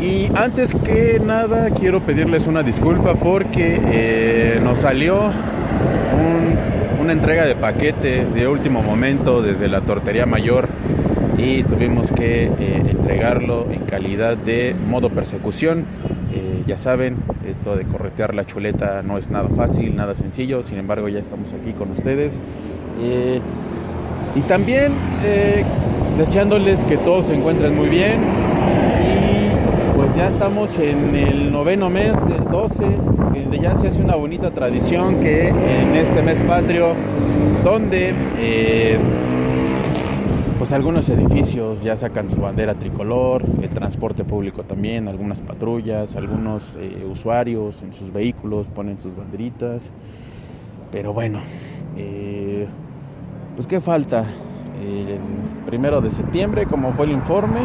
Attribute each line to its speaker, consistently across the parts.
Speaker 1: Y antes que nada quiero pedirles una disculpa porque eh, nos salió una entrega de paquete de último momento desde la tortería mayor y tuvimos que eh, entregarlo en calidad de modo persecución. ya saben, esto de corretear la chuleta no es nada fácil, nada sencillo, sin embargo ya estamos aquí con ustedes. Y también eh, deseándoles que todos se encuentren muy bien. Pues ya estamos en el noveno mes del 12, donde ya se hace una bonita tradición que en este mes patrio, donde eh, pues algunos edificios ya sacan su bandera tricolor, el transporte público también, algunas patrullas, algunos eh, usuarios en sus vehículos ponen sus banderitas. Pero bueno, pues qué falta. El primero de septiembre, como fue el informe.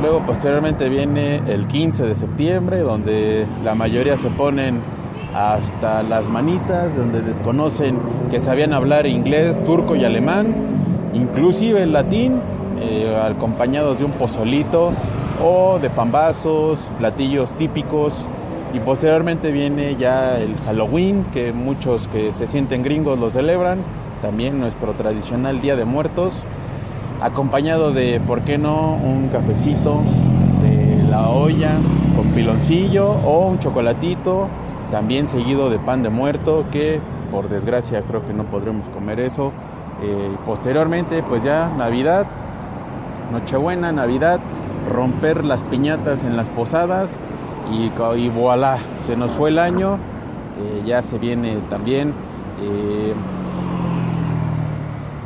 Speaker 1: Luego posteriormente viene el 15 de septiembre, donde la mayoría se ponen hasta las manitas, donde desconocen que sabían hablar inglés, turco y alemán, inclusive el latín, eh, acompañados de un pozolito o de pambazos, platillos típicos. Y posteriormente viene ya el Halloween, que muchos que se sienten gringos lo celebran también nuestro tradicional Día de Muertos, acompañado de, ¿por qué no?, un cafecito de la olla con piloncillo o un chocolatito, también seguido de pan de muerto, que por desgracia creo que no podremos comer eso. Eh, posteriormente, pues ya Navidad, Nochebuena, Navidad, romper las piñatas en las posadas y, y voilà, se nos fue el año, eh, ya se viene también. Eh,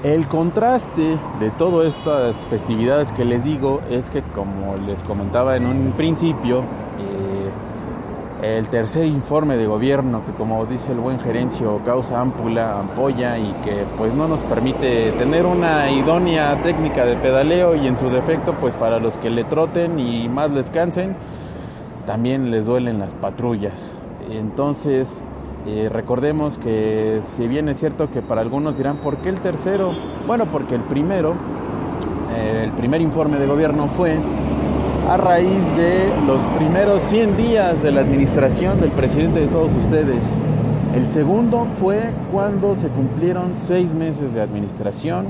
Speaker 1: el contraste de todas estas festividades que les digo es que, como les comentaba en un principio, eh, el tercer informe de gobierno, que como dice el buen gerencio, causa ámpula, ampolla y que pues no nos permite tener una idónea técnica de pedaleo y en su defecto pues para los que le troten y más les cansen, también les duelen las patrullas. Entonces, recordemos que si bien es cierto que para algunos dirán, ¿por qué el tercero? Bueno, porque el primero, eh, el primer informe de gobierno fue a raíz de los primeros 100 días de la administración del presidente de todos ustedes. El segundo fue cuando se cumplieron seis meses de administración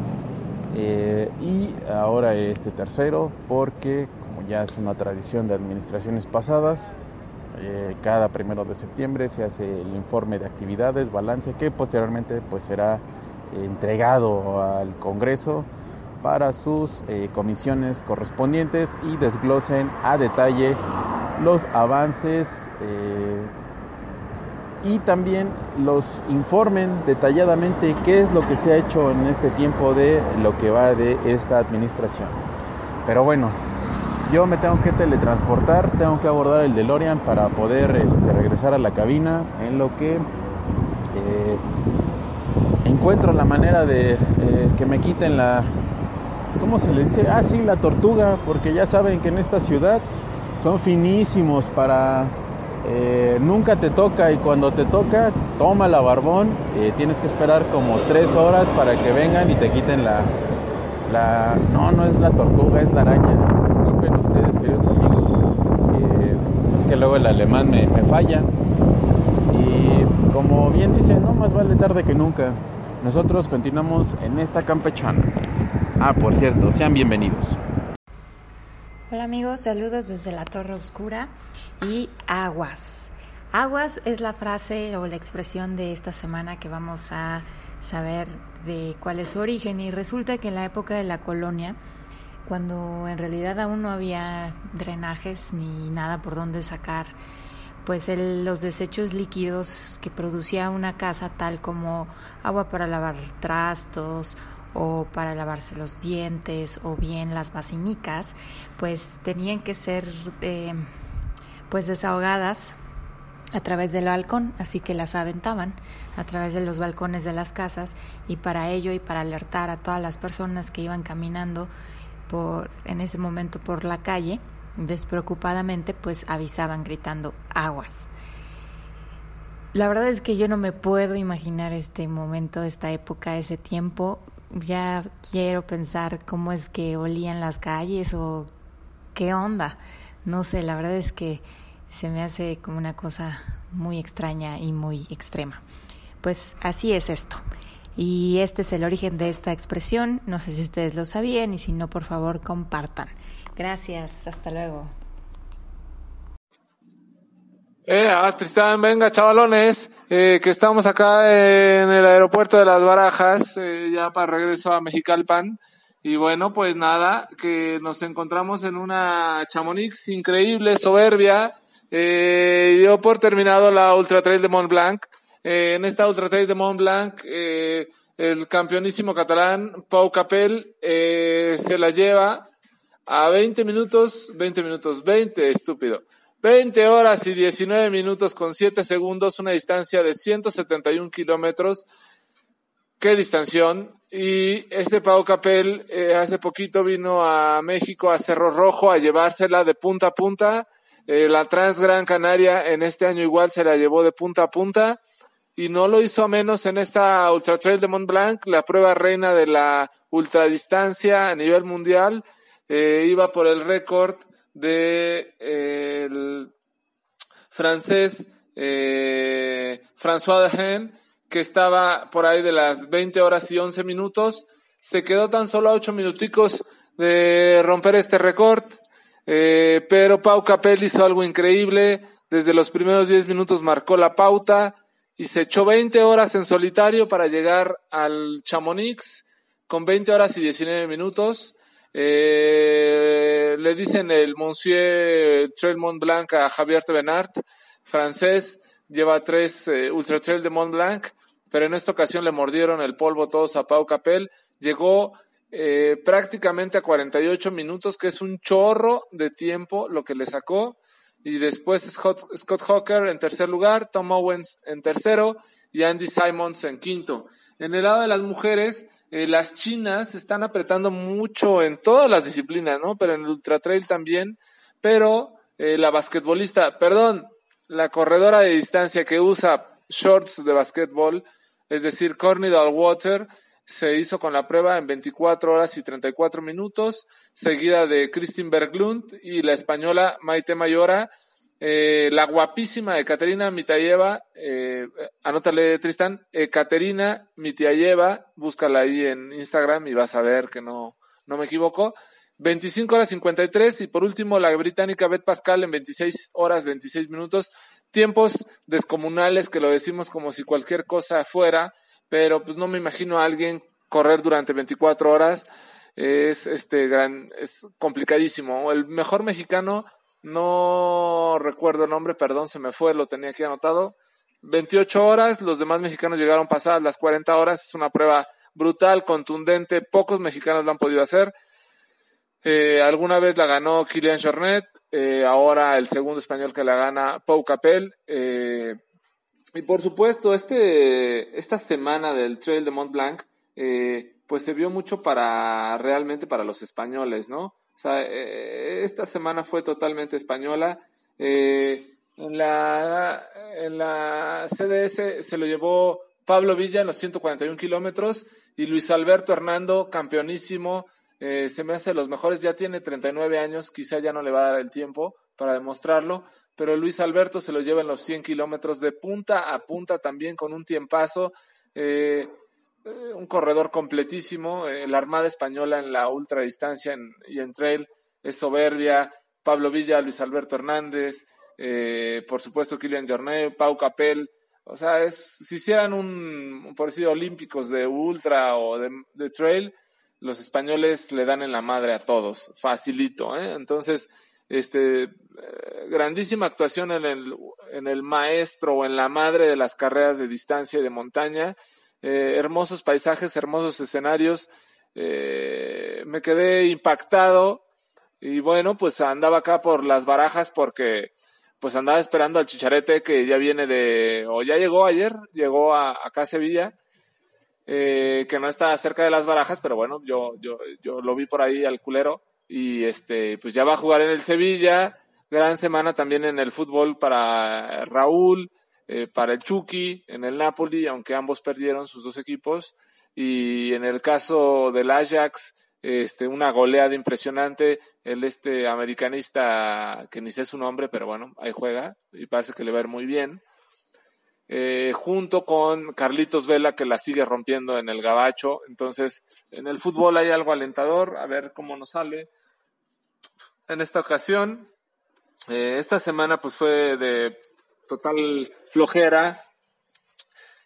Speaker 1: eh, y ahora este tercero porque, como ya es una tradición de administraciones pasadas, eh, cada primero de septiembre se hace el informe de actividades, balance, que posteriormente pues será entregado al Congreso para sus eh, comisiones correspondientes y desglosen a detalle los avances eh, y también los informen detalladamente qué es lo que se ha hecho en este tiempo de lo que va de esta administración. Pero bueno, yo me tengo que teletransportar, tengo que abordar el DeLorean para poder este, regresar a la cabina, en lo que eh, encuentro la manera de eh, que me quiten la, ¿cómo se le dice? Ah, sí, la tortuga, porque ya saben que en esta ciudad son finísimos para... Eh, nunca te toca y cuando te toca, toma la barbón, tienes que esperar como tres horas para que vengan y te quiten la, la... No, no es la tortuga, es la araña ustedes, queridos amigos. Eh, es que luego el alemán me, me falla. Y como bien dice, no más vale tarde que nunca. Nosotros continuamos en esta campechana. Ah, por cierto, sean bienvenidos.
Speaker 2: Hola amigos, saludos desde la Torre Oscura y aguas. Aguas es la frase o la expresión de esta semana que vamos a saber de cuál es su origen y resulta que en la época de la colonia, cuando en realidad aún no había drenajes ni nada por donde sacar, pues los desechos líquidos que producía una casa tal como agua para lavar trastos o para lavarse los dientes o bien las basinicas, pues tenían que ser eh, pues desahogadas a través del balcón, así que las aventaban a través de los balcones de las casas y para ello y para alertar a todas las personas que iban caminando en ese momento por la calle, despreocupadamente pues avisaban gritando aguas. La verdad es que yo no me puedo imaginar este momento, esta época, ese tiempo ya quiero pensar cómo es que olían las calles o qué onda. No sé, la verdad es que se me hace como una cosa muy extraña y muy extrema. Pues así es esto. Y este es el origen de esta expresión. No sé si ustedes lo sabían y si no, por favor, compartan. Gracias. Hasta luego.
Speaker 3: Eh, ah, Tristán, venga, chavalones, eh, que estamos acá en el aeropuerto de Las Barajas, eh, ya para regreso a Mexicalpan. Y bueno, pues nada, que nos encontramos en una Chamonix increíble, soberbia. Eh, dio por terminado la Ultra Trail de Mont Blanc. Eh, en esta Ultra Trail de Mont Blanc, eh, el campeonísimo catalán, Pau Capel, eh, se la lleva a 20 minutos, 20 minutos, 20, estúpido. 20 horas y 19 minutos con 7 segundos, una distancia de 171 kilómetros. Qué distanción. Y este Pau Capel eh, hace poquito vino a México, a Cerro Rojo, a llevársela de punta a punta. Eh, la Trans Gran Canaria en este año igual se la llevó de punta a punta. Y no lo hizo menos en esta Ultra Trail de Mont Blanc, la prueba reina de la ultradistancia a nivel mundial. Eh, iba por el récord de eh, el francés eh, François Dehaene, que estaba por ahí de las 20 horas y 11 minutos. Se quedó tan solo a 8 minuticos de romper este récord, eh, pero Pau Capel hizo algo increíble. Desde los primeros 10 minutos marcó la pauta y se echó 20 horas en solitario para llegar al Chamonix con 20 horas y 19 minutos. Eh, le dicen el Monsieur Trail Mont Blanc a Javier Tevenart, francés, lleva tres eh, Ultra Trail de Mont Blanc, pero en esta ocasión le mordieron el polvo todos a Pau Capel. Llegó eh, prácticamente a 48 minutos, que es un chorro de tiempo lo que le sacó. Y después Scott, Scott Hawker en tercer lugar, Tom Owens en tercero y Andy Simons en quinto. En el lado de las mujeres, eh, las chinas están apretando mucho en todas las disciplinas, ¿no? Pero en el ultra trail también. Pero eh, la basquetbolista, perdón, la corredora de distancia que usa shorts de basquetbol, es decir, Corny Water, se hizo con la prueba en 24 horas y 34 minutos, seguida de Christine Berglund y la española Maite Mayora, eh, la guapísima de Caterina Mitayeva, eh, anótale Tristan, Caterina Mitayeva, búscala ahí en Instagram y vas a ver que no, no me equivoco. 25 horas 53 y por último la británica Beth Pascal en 26 horas 26 minutos. Tiempos descomunales que lo decimos como si cualquier cosa fuera, pero pues no me imagino a alguien correr durante 24 horas. Es este gran, es complicadísimo. El mejor mexicano no recuerdo el nombre, perdón, se me fue, lo tenía aquí anotado. 28 horas, los demás mexicanos llegaron pasadas las 40 horas, es una prueba brutal, contundente, pocos mexicanos lo han podido hacer. Eh, alguna vez la ganó Kilian Jornet, eh, ahora el segundo español que la gana, Pau Capel. Eh, y por supuesto, este, esta semana del Trail de Mont Blanc, pues se vio mucho para, realmente para los españoles, ¿no? O sea, eh, esta semana fue totalmente española. Eh, en, la, en la CDS se lo llevó Pablo Villa en los 141 kilómetros y Luis Alberto Hernando, campeonísimo, eh, se me hace los mejores, ya tiene 39 años, quizá ya no le va a dar el tiempo para demostrarlo, pero Luis Alberto se lo lleva en los 100 kilómetros de punta a punta también con un tiempazo. Eh, un corredor completísimo, eh, la Armada Española en la ultradistancia y en trail es soberbia. Pablo Villa, Luis Alberto Hernández, eh, por supuesto Kilian Jornet, Pau Capel. O sea, es, si hicieran un, por decir, olímpicos de ultra o de, trail, los españoles le dan en la madre a todos, facilito, ¿eh? Entonces, este, eh, grandísima actuación en el, en el maestro o en la madre de las carreras de distancia y de montaña, eh, hermosos paisajes, hermosos escenarios, eh, me quedé impactado y bueno, pues andaba acá por las barajas porque pues andaba esperando al chicharete que ya viene de, o ya llegó ayer, llegó a, acá a Sevilla, eh, que no está cerca de las barajas, pero bueno, yo, yo, yo lo vi por ahí al culero y este, pues ya va a jugar en el Sevilla, gran semana también en el fútbol para Raúl, eh, para el Chucky, en el Napoli, aunque ambos perdieron sus dos equipos, y en el caso del Ajax, este, una goleada impresionante. El este americanista, que ni sé su nombre, pero bueno, ahí juega y parece que le va a ir muy bien. Eh, junto con Carlitos Vela, que la sigue rompiendo en el gabacho. Entonces, en el fútbol hay algo alentador, a ver cómo nos sale. En esta ocasión, eh, esta semana pues fue de total flojera,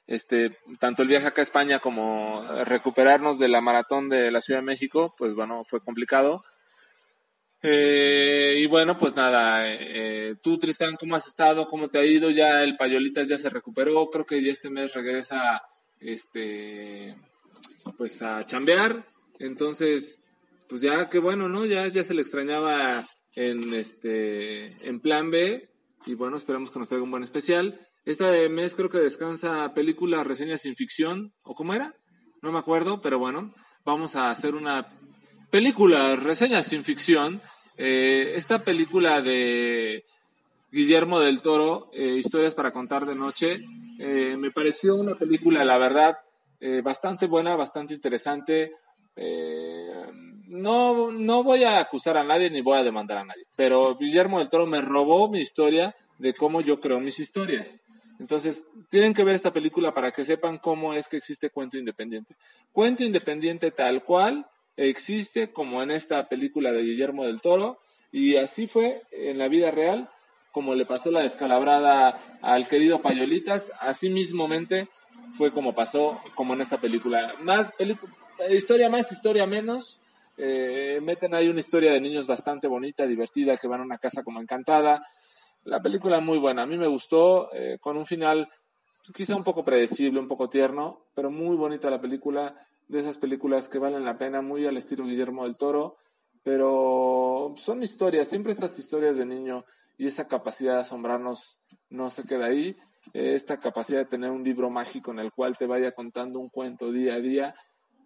Speaker 3: este, tanto el viaje acá a España como recuperarnos de la maratón de la Ciudad de México, pues bueno, fue complicado. Eh, y bueno, pues nada, eh, tú Tristán, ¿cómo has estado? ¿Cómo te ha ido? Ya el Payolitas ya se recuperó, creo que ya este mes regresa, este, pues a chambear, entonces, pues ya, qué bueno, ¿no? Ya, ya se le extrañaba en este, en plan B, y bueno, esperamos que nos traiga un buen especial. Este mes creo que descansa película reseña sin ficción, ¿o cómo era? No me acuerdo, pero bueno, vamos a hacer una película reseña sin ficción. Eh, esta película de Guillermo del Toro, eh, Historias para contar de noche, eh, me pareció una película, la verdad, bastante buena, bastante interesante. No, no voy a acusar a nadie ni voy a demandar a nadie, pero Guillermo del Toro me robó mi historia de cómo yo creo mis historias. Entonces, tienen que ver esta película para que sepan cómo es que existe cuento independiente. Cuento independiente tal cual existe como en esta película de Guillermo del Toro y así fue en la vida real como le pasó la descalabrada al querido Payolitas, así mismamente fue como pasó como en esta película. Más historia más, historia menos. Eh, meten ahí una historia de niños bastante bonita, divertida, que van a una casa como encantada, la película muy buena, a mí me gustó, eh, con un final pues, quizá un poco predecible, un poco tierno, pero muy bonita la película, de esas películas que valen la pena, muy al estilo Guillermo del Toro, pero son historias, siempre estas historias de niño y esa capacidad de asombrarnos no se queda ahí, eh, esta capacidad de tener un libro mágico en el cual te vaya contando un cuento día a día,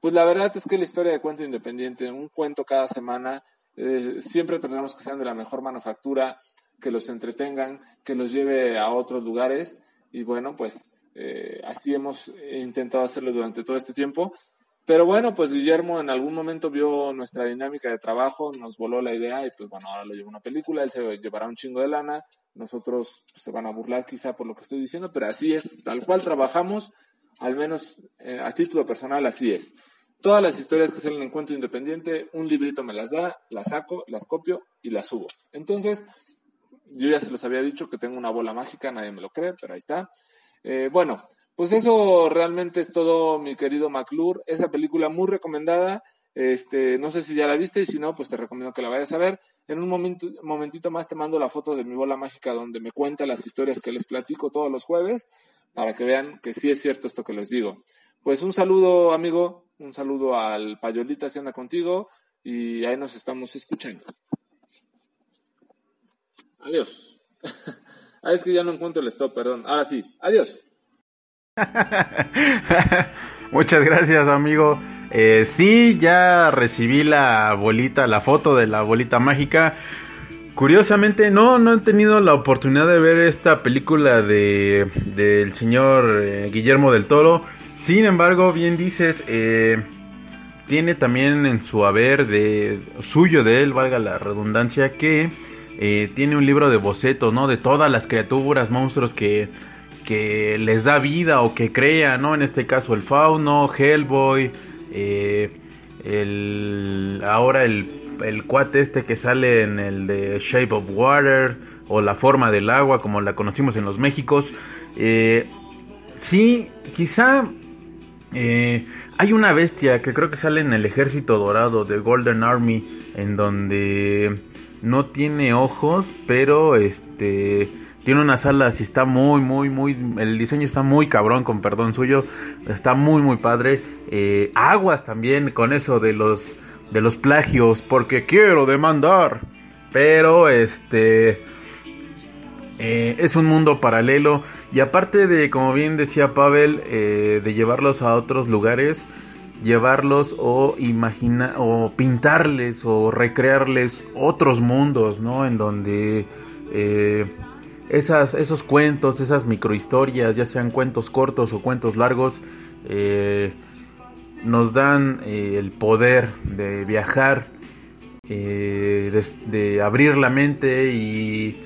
Speaker 3: pues la verdad es que la historia de cuento independiente, un cuento cada semana, eh, siempre tendremos que ser de la mejor manufactura, que los entretengan, que los lleve a otros lugares. Y bueno, pues eh, así hemos intentado hacerlo durante todo este tiempo. Pero bueno, pues Guillermo en algún momento vio nuestra dinámica de trabajo, nos voló la idea y pues bueno, ahora lo lleva una película, él se llevará un chingo de lana, nosotros se van a burlar quizá por lo que estoy diciendo, pero así es, tal cual trabajamos, al menos eh, a título personal así es. Todas las historias que salen en Encuentro Independiente, un librito me las da, las saco, las copio y las subo. Entonces, yo ya se los había dicho que tengo una bola mágica, nadie me lo cree, pero ahí está. Eh, bueno, pues eso realmente es todo, mi querido McClure. Esa película muy recomendada. Este, no sé si ya la viste y si no, pues te recomiendo que la vayas a ver. En un momento, momentito más te mando la foto de mi bola mágica donde me cuenta las historias que les platico todos los jueves para que vean que sí es cierto esto que les digo. Pues un saludo, amigo, un saludo al Payolita si anda contigo y ahí nos estamos escuchando. Adiós. ah, es que ya no encuentro el stop, perdón. Ahora sí, adiós.
Speaker 1: Muchas gracias, amigo. Eh, sí, ya recibí la bolita, la foto de la bolita mágica. Curiosamente, no, no he tenido la oportunidad de ver esta película de del señor eh, Guillermo del Toro. Sin embargo, bien dices, eh, tiene también en su haber de suyo de él, valga la redundancia, que eh, tiene un libro de bocetos, ¿no? De todas las criaturas, monstruos que, que les da vida o que crea, ¿no? En este caso el fauno, Hellboy, eh, el, ahora el el cuate este que sale en el de Shape of Water o La forma del agua, como la conocimos en los Méxicos. Eh, sí, quizá eh, hay una bestia que creo que sale en el ejército dorado de Golden Army, en donde no tiene ojos, pero este tiene unas alas y está muy, muy, muy. El diseño está muy cabrón, con perdón suyo. Está muy, muy padre. Eh, aguas también con eso de los de los plagios, porque quiero demandar. Pero este eh, es un mundo paralelo y aparte de, como bien decía Pavel, eh, de llevarlos a otros lugares, llevarlos o imaginar o pintarles o recrearles otros mundos, ¿no? En donde eh, esas, esos cuentos, esas microhistorias, ya sean cuentos cortos o cuentos largos, nos dan el poder de viajar, de abrir la mente y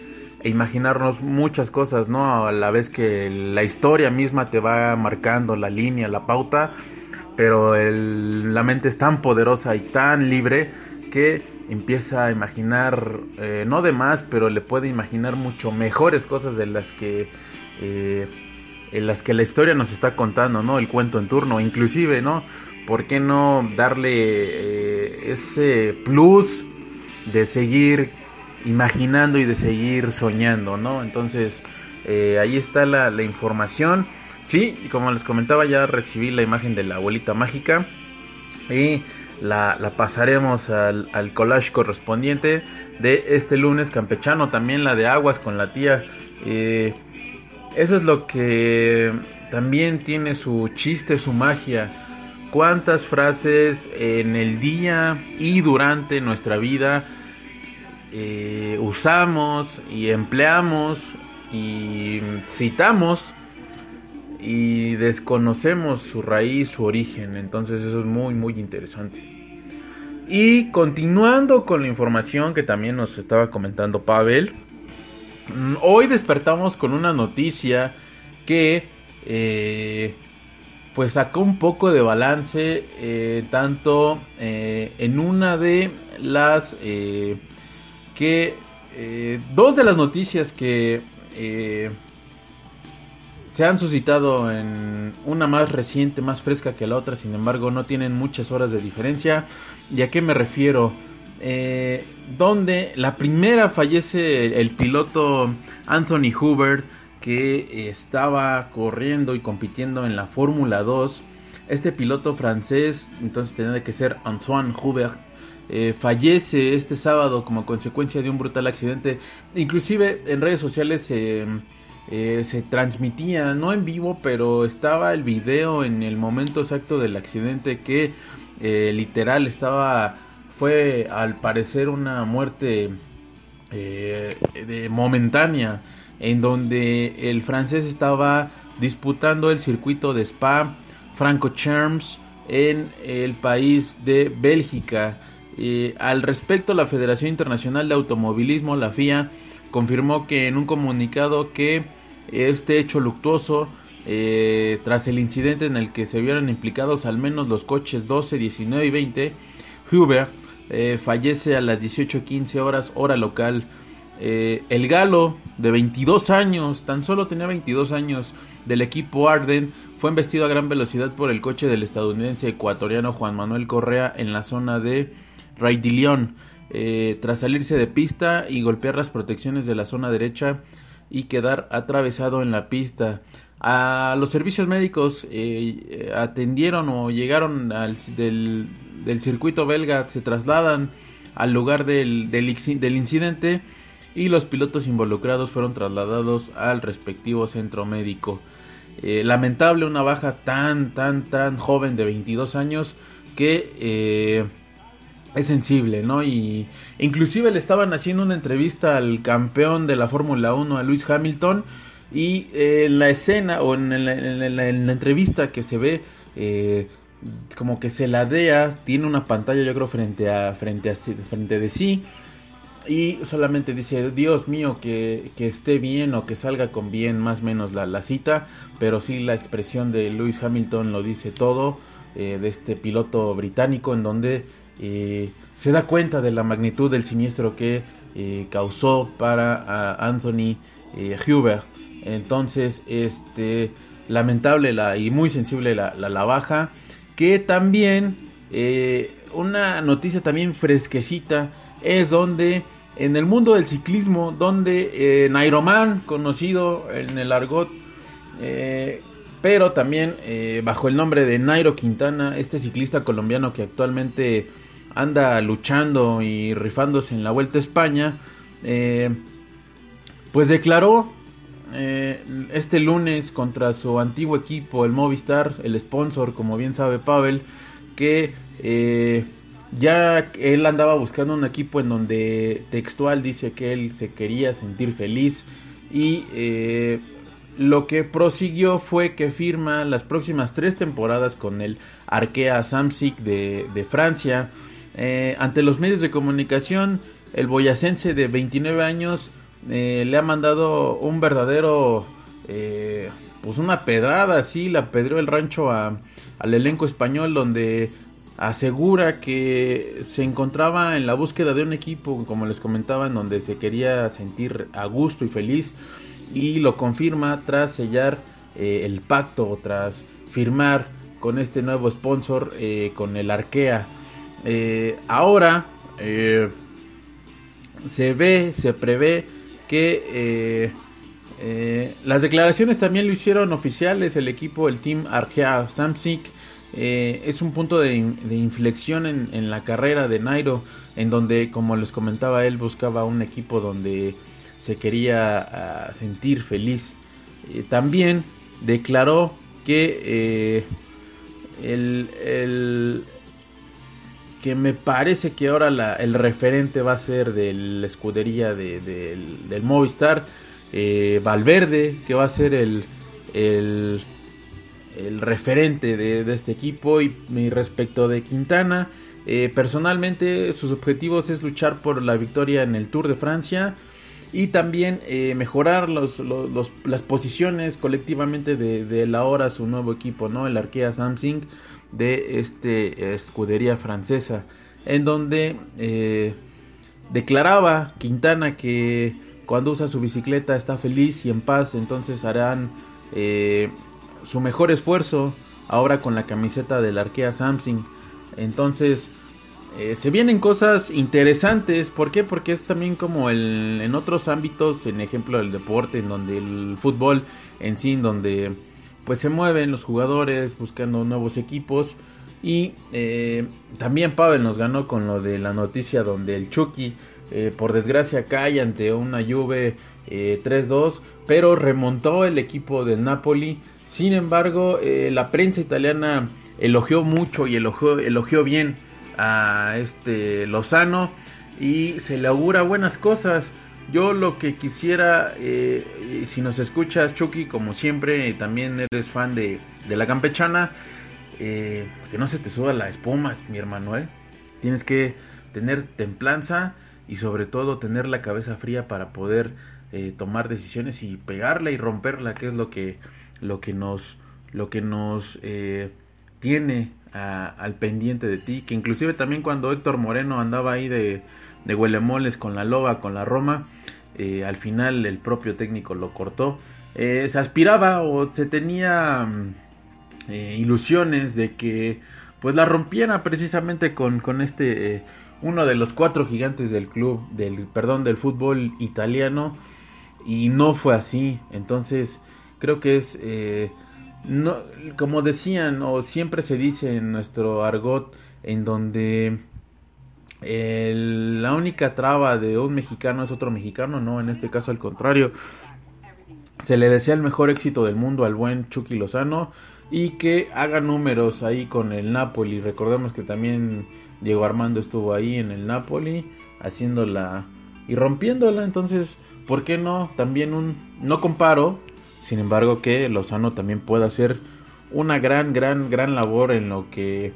Speaker 1: e imaginarnos muchas cosas, ¿no? A la vez que la historia misma te va marcando la línea, la pauta, pero la mente es tan poderosa y tan libre que empieza a imaginar, eh, no de más, pero le puede imaginar mucho mejores cosas de las que... Eh, en las que la historia nos está contando, ¿no? El cuento en turno, inclusive, ¿no? ¿Por qué no darle eh, ese plus de seguir imaginando y de seguir soñando, ¿no? Entonces, eh, ahí está la, información. Sí, como les comentaba, ya recibí la imagen de la abuelita mágica y la, pasaremos al, collage correspondiente de este lunes campechano, también la de aguas con la tía. Eh, eso es lo que también tiene su chiste, su magia. Cuántas frases en el día y durante nuestra vida eh, usamos y empleamos y citamos y desconocemos su raíz, su origen. Entonces eso es muy, muy interesante. Y continuando con la información que también nos estaba comentando Pavel, mm, hoy despertamos con una noticia que eh, pues sacó un poco de balance eh, tanto en una de las que eh, dos de las noticias que eh, se han suscitado en una más reciente, más fresca que la otra, sin embargo no tienen muchas horas de diferencia. ¿Y a qué me refiero? Eh, donde la primera fallece el, piloto Anthony Hubert que estaba corriendo y compitiendo en la Fórmula 2. Este piloto francés, entonces tenía que ser Antoine Hubert, eh, fallece este sábado como consecuencia de un brutal accidente. Inclusive en redes sociales se transmitía, no en vivo, pero estaba el video en el momento exacto del accidente que eh, literal estaba, fue al parecer una muerte de momentánea, en donde el francés estaba disputando el circuito de Spa Franco Cherms en el país de Bélgica. Al respecto, la Federación Internacional de Automovilismo, la FIA, confirmó que en un comunicado que este hecho luctuoso, eh, tras el incidente en el que se vieron implicados al menos los coches 12, 19 y 20, Hubert eh, fallece a las 18.15 horas hora local. Eh, el galo de 22 años, tan solo tenía 22 años, del equipo Arden, fue embestido a gran velocidad por el coche del estadounidense ecuatoriano Juan Manuel Correa en la zona de Ray León, eh, tras salirse de pista y golpear las protecciones de la zona derecha y quedar atravesado en la pista. A los servicios médicos eh, atendieron o llegaron al, del, circuito belga, se trasladan al lugar del, del, incidente y los pilotos involucrados fueron trasladados al respectivo centro médico. Eh, lamentable una baja tan, tan, tan joven de 22 años que es sensible, ¿no? Y inclusive le estaban haciendo una entrevista al campeón de la Fórmula 1, a Luis Hamilton, y eh, en la escena o en la, entrevista que se ve, eh, como que se ladea, tiene una pantalla yo creo frente a, frente a, frente de sí, y solamente dice, Dios mío, que, que esté bien o que salga con bien más o menos la, la cita, pero sí la expresión de Luis Hamilton lo dice todo, eh, de este piloto británico en donde se da cuenta de la magnitud del siniestro que causó para Anthony Huber. Entonces, este lamentable la, y muy sensible la, la, baja. Que también, una noticia también fresquecita, es donde en el mundo del ciclismo, donde eh, Nairoman, conocido en el argot, eh, pero también eh, bajo el nombre de Nairo Quintana, este ciclista colombiano que actualmente anda luchando y rifándose en la Vuelta a España, pues declaró este lunes contra su antiguo equipo, el Movistar, el sponsor, como bien sabe Pavel, que ya él andaba buscando un equipo en donde textual dice que él se quería sentir feliz y eh, lo que prosiguió fue que firma las próximas tres temporadas con el Arkea Samsic de, Francia. Eh, ante los medios de comunicación, el boyacense de 29 años eh, le ha mandado un verdadero, pues una pedrada, así, la pedreó el rancho al elenco español donde asegura que se encontraba en la búsqueda de un equipo, como les comentaba, en donde se quería sentir a gusto y feliz y lo confirma tras sellar eh, el pacto, tras firmar con este nuevo sponsor, eh, con el Arkea. Eh, ahora se ve, se prevé que las declaraciones también lo hicieron oficiales el equipo, el team Arkea Samsic eh, es un punto de, inflexión en, la carrera de Nairo, en donde, como les comentaba, él buscaba un equipo donde se quería ah, sentir feliz. Eh, también declaró que eh, el, que me parece que ahora el referente va a ser de la escudería del, Movistar, Valverde, que va a ser el el referente de, este equipo y, respecto de Quintana. Eh, personalmente sus objetivos es luchar por la victoria en el Tour de Francia y también eh, mejorar los, las posiciones colectivamente de, de ahora su nuevo equipo, ¿no? el Arkea Samsung de este escudería francesa, en donde eh, declaraba Quintana que cuando usa su bicicleta está feliz y en paz, entonces harán su mejor esfuerzo ahora con la camiseta del Arkea Samsung. Entonces, eh, se vienen cosas interesantes. ¿Por qué? Porque es también como el, en otros ámbitos, en ejemplo del deporte, en donde el fútbol en sí, donde pues se mueven los jugadores buscando nuevos equipos. Y eh, también Pavel nos ganó con lo de la noticia donde el Chucky, eh, por desgracia, cae ante una Juve 3-2, pero remontó el equipo del Napoli sin embargo, eh, la prensa italiana elogió mucho y elogió, elogió bien a este Lozano y se le augura buenas cosas. Yo lo que quisiera, eh, si nos escuchas, Chucky, como siempre, también eres fan de, la campechana, eh, que no se te suba la espuma, mi hermano, Tienes que tener templanza y sobre todo tener la cabeza fría para poder tomar decisiones y pegarla y romperla, que es lo que lo que nos, lo que nos eh, tiene al pendiente de ti, que inclusive también cuando Héctor Moreno andaba ahí de, de huelemoles con la loba, con la Roma, eh, al final el propio técnico lo cortó. Eh, se aspiraba o se tenía mm, ilusiones de que pues la rompiera precisamente con, con este uno de los cuatro gigantes del club del perdón del fútbol italiano y no fue así entonces creo que es, eh, no, como decían o siempre se dice en nuestro argot, en donde la única traba de un mexicano es otro mexicano, no, en este caso al contrario. Se le desea el mejor éxito del mundo al buen Chucky Lozano y que haga números ahí con el Napoli. Recordemos que también Diego Armando estuvo ahí en el Napoli haciéndola y rompiéndola. Entonces, ¿por qué no? También un... No comparo, sin embargo, que Lozano también pueda hacer una gran, gran, gran labor en lo que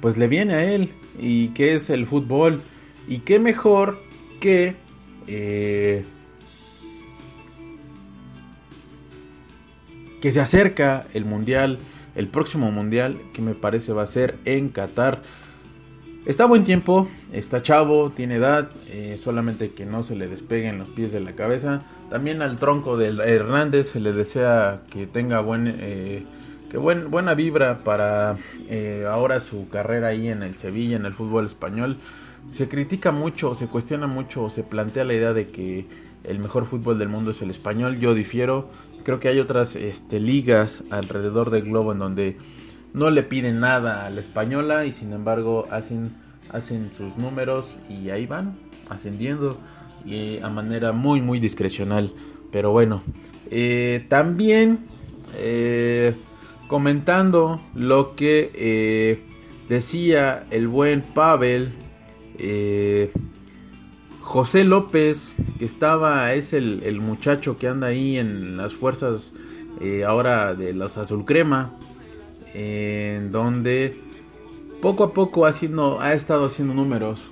Speaker 1: pues le viene a él y que es el fútbol. Y qué mejor que eh, que se acerca el mundial, el próximo mundial que me parece va a ser en Qatar. Está buen tiempo, está chavo, tiene edad, eh, solamente que no se le despeguen los pies de la cabeza. También al tronco de Hernández se le desea que tenga buen, eh, que buen, buena vibra para eh, ahora su carrera ahí en el Sevilla, en el fútbol español. Se critica mucho, se cuestiona mucho, se plantea la idea de que el mejor fútbol del mundo es el español. Yo difiero, creo que hay otras este, ligas alrededor del globo en donde no le piden nada a la española y sin embargo hacen, hacen sus números y ahí van ascendiendo y a manera muy muy discrecional. Pero bueno, eh, también eh, comentando lo que eh, decía el buen Pavel, José López, que estaba, es el, el, muchacho que anda ahí en las fuerzas ahora de los azul crema en donde poco a poco haciendo, ha estado haciendo números.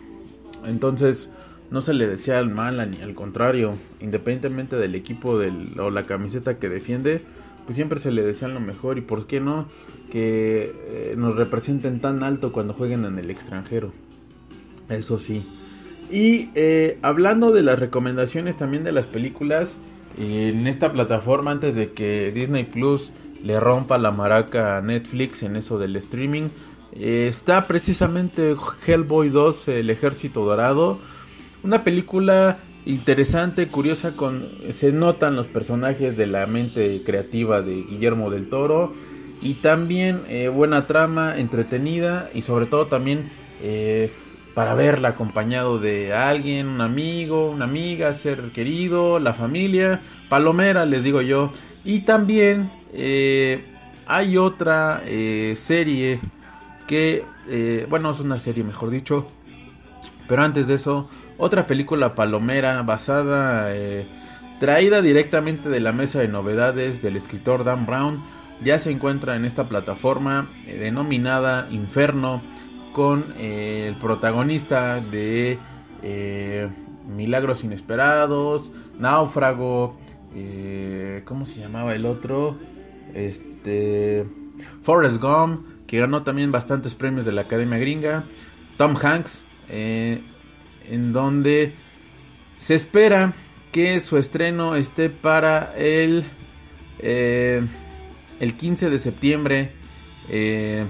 Speaker 1: Entonces no se le decía al mal ni al contrario, independientemente del equipo del, o la camiseta que defiende, pues siempre se le decía lo mejor y por qué no que eh, nos representen tan alto cuando jueguen en el extranjero. Eso sí. Y eh, hablando de las recomendaciones también de las películas, en esta plataforma antes de que Disney Plus le rompa la maraca a Netflix en eso del streaming. Eh, está precisamente Hellboy 2, El Ejército Dorado. Una película interesante, curiosa, con se notan los personajes de la mente creativa de Guillermo del Toro. Y también eh, buena trama, entretenida y sobre todo también eh, para verla acompañado de alguien, un amigo, una amiga, ser querido, la familia, palomera, les digo yo. Y también eh, hay otra serie que, bueno, es una serie mejor dicho, pero antes de eso, otra película palomera basada, traída directamente de la mesa de novedades del escritor Dan Brown, ya se encuentra en esta plataforma denominada Inferno, con el protagonista de Milagros Inesperados, Náufrago, ¿cómo se llamaba el otro? Este. Forrest Gump, que ganó también bastantes premios de la Academia Gringa. Tom Hanks, eh, en donde se espera que su estreno esté para el, eh, el 15 de septiembre. Eh,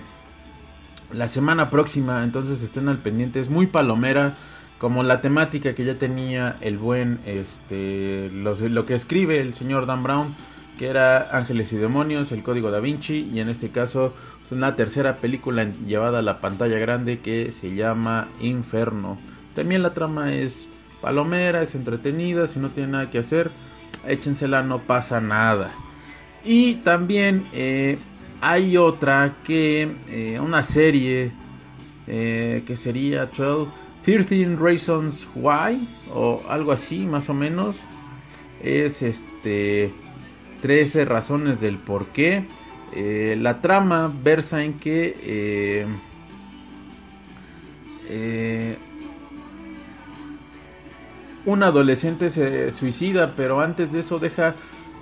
Speaker 1: la semana próxima, entonces estén al pendiente. Es muy palomera, como la temática que ya tenía el buen, este, lo que escribe el señor Dan Brown que era Ángeles y Demonios, El Código da Vinci, y en este caso es una tercera película llevada a la pantalla grande que se llama Inferno. También la trama es palomera, es entretenida, si no tiene nada que hacer, échensela, no pasa nada. Y también eh, hay otra que, eh, una serie eh, que sería 12, 13 Reasons Why, o algo así más o menos. Es este 13 razones del por qué. La trama versa en que un adolescente se suicida, pero antes de eso deja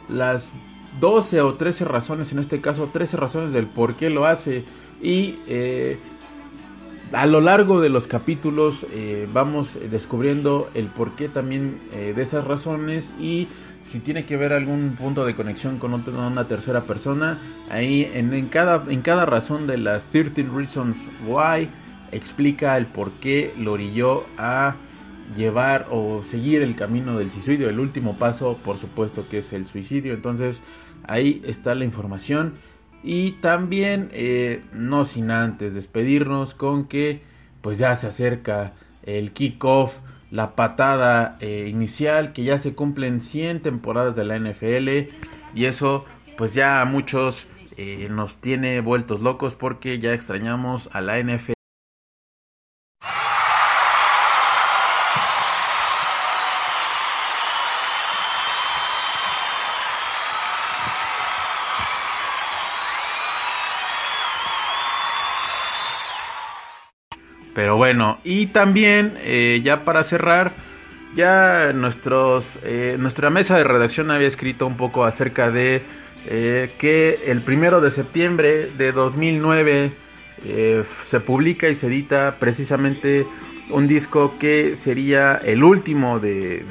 Speaker 1: las 12 o 13 razones, en este caso 13 razones del por qué lo hace. Y a lo largo de los capítulos vamos descubriendo el porqué también de esas razones y si tiene que ver algún punto de conexión con una tercera persona, ahí en, cada, en cada razón de las 13 Reasons Why explica el por qué lo orilló a llevar o seguir el camino del suicidio. El último paso, por supuesto, que es el suicidio. Entonces, ahí está la información. Y también, eh, no sin antes despedirnos con que, pues ya se acerca el kickoff la patada eh, inicial, que ya se cumplen 100 temporadas de la NFL y eso pues ya a muchos eh, nos tiene vueltos locos porque ya extrañamos a la NFL. Pero bueno, y también, eh, ya para cerrar, ya nuestros, eh, nuestra mesa de redacción había escrito un poco acerca de eh, que el primero de septiembre de 2009 eh, se publica y se edita precisamente un disco que sería el último de,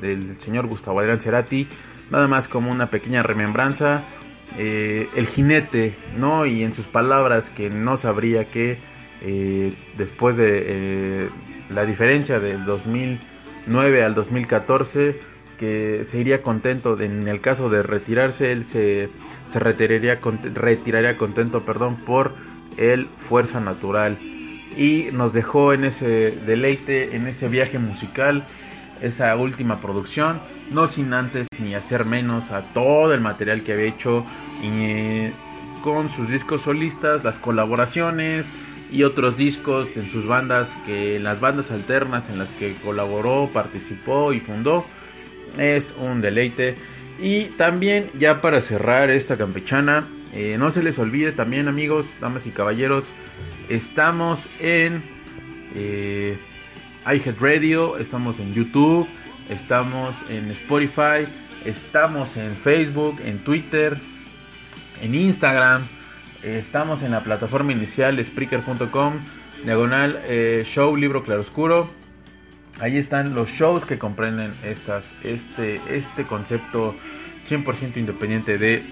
Speaker 1: del, señor Gustavo Adrián Cerati, nada más como una pequeña remembranza. Eh, el jinete, ¿no? Y en sus palabras que no sabría que eh, después de la diferencia del 2009 al 2014, que se iría contento en el caso de retirarse, él se, se retiraría, retiraría contento perdón, por el Fuerza Natural. Y nos dejó en ese deleite, en ese viaje musical, esa última producción, no sin antes ni hacer menos a todo el material que había hecho y, eh, con sus discos solistas, las colaboraciones y otros discos en sus bandas, que las bandas alternas en las que colaboró, participó y fundó es un deleite. Y también ya para cerrar esta campechana, eh, no se les olvide también amigos, damas y caballeros, estamos en eh, Radio, estamos en YouTube, estamos en Spotify, estamos en Facebook, en Twitter, en Instagram, estamos en la plataforma inicial Spreaker.com, diagonal eh, show libro claroscuro Ahí están los shows que comprenden estas, este, este concepto 100% independiente de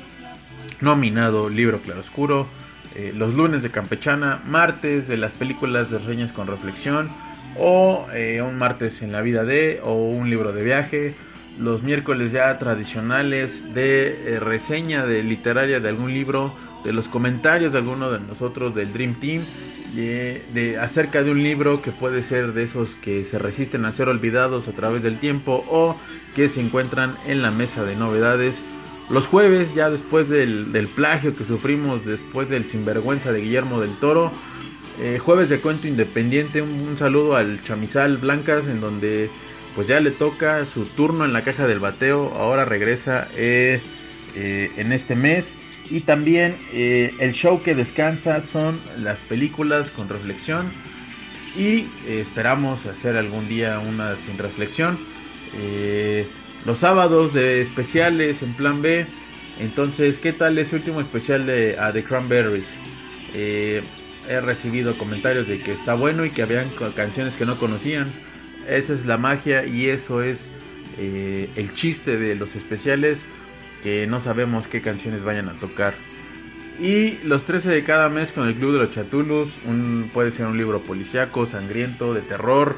Speaker 1: nominado Libro Claroscuro. Eh, los lunes de Campechana, martes de las películas de reseñas con reflexión, o eh, un martes en la vida de, o un libro de viaje. Los miércoles ya tradicionales de eh, reseña de literaria de algún libro, de los comentarios de alguno de nosotros del Dream Team de, acerca de un libro que puede ser de esos que se resisten a ser olvidados a través del tiempo o que se encuentran en la mesa de novedades. Los jueves, ya después del, plagio que sufrimos, después del sinvergüenza de Guillermo del Toro, eh, jueves de cuento independiente, un, saludo al Chamizal Blancas en donde pues ya le toca su turno en la caja del bateo, ahora regresa eh, eh, en este mes. Y también eh, el show que descansa son las películas con reflexión. Y eh, esperamos hacer algún día una sin reflexión. Eh, los sábados de especiales en plan B. Entonces, ¿qué tal ese último especial de The Cranberries? he recibido comentarios de que está bueno y que habían canciones que no conocían. Esa es la magia y eso es el chiste de los especiales que no sabemos qué canciones vayan a tocar. Y los 13 de cada mes con el Club de los Chatulus, un, puede ser un libro policiaco, sangriento, de terror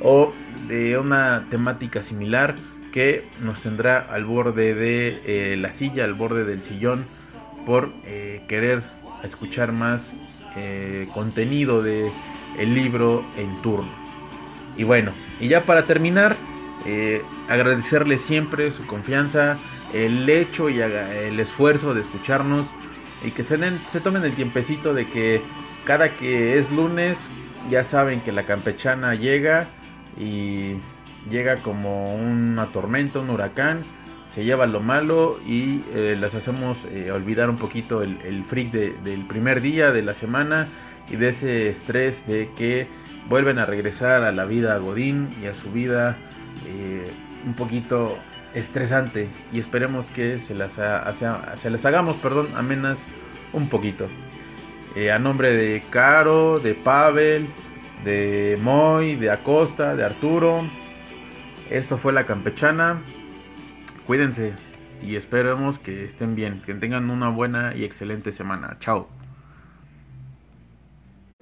Speaker 1: o de una temática similar que nos tendrá al borde de eh, la silla, al borde del sillón, por eh, querer escuchar más eh, contenido de el libro en turno. Y bueno, y ya para terminar, agradecerle siempre su confianza, el hecho y el esfuerzo de escucharnos y que se, tomen el tiempecito de que cada que es lunes ya saben que la campechana llega y llega como una tormenta, un huracán, se lleva lo malo y eh, las hacemos eh, olvidar un poquito el, el freak del primer día de la semana y de ese estrés de que vuelven a regresar a la vida a Godín y a su vida eh, un poquito estresante y esperemos que se las, se les hagamos perdón, amenas un poquito. Eh, a nombre de Caro, de Pavel, de Moy, de Acosta, de Arturo, esto fue La Campechana. Cuídense y esperemos que estén bien, que tengan una buena y excelente semana. Chao.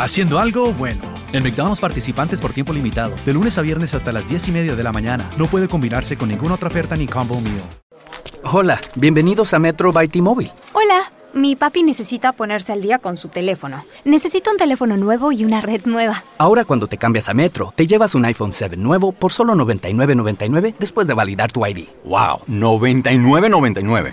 Speaker 4: Haciendo algo bueno. En McDonald's participantes por tiempo limitado, de lunes a viernes hasta las 10 y media de la mañana. No puede combinarse con ninguna otra oferta ni combo meal.
Speaker 5: Hola, bienvenidos a Metro by T-Mobile.
Speaker 6: Hola, mi papi necesita ponerse al día con su teléfono. Necesita un teléfono nuevo y una red nueva.
Speaker 5: Ahora cuando te cambias a Metro, te llevas un iPhone 7 nuevo por solo $99.99 después de validar tu ID.
Speaker 7: ¡Wow! $99.99.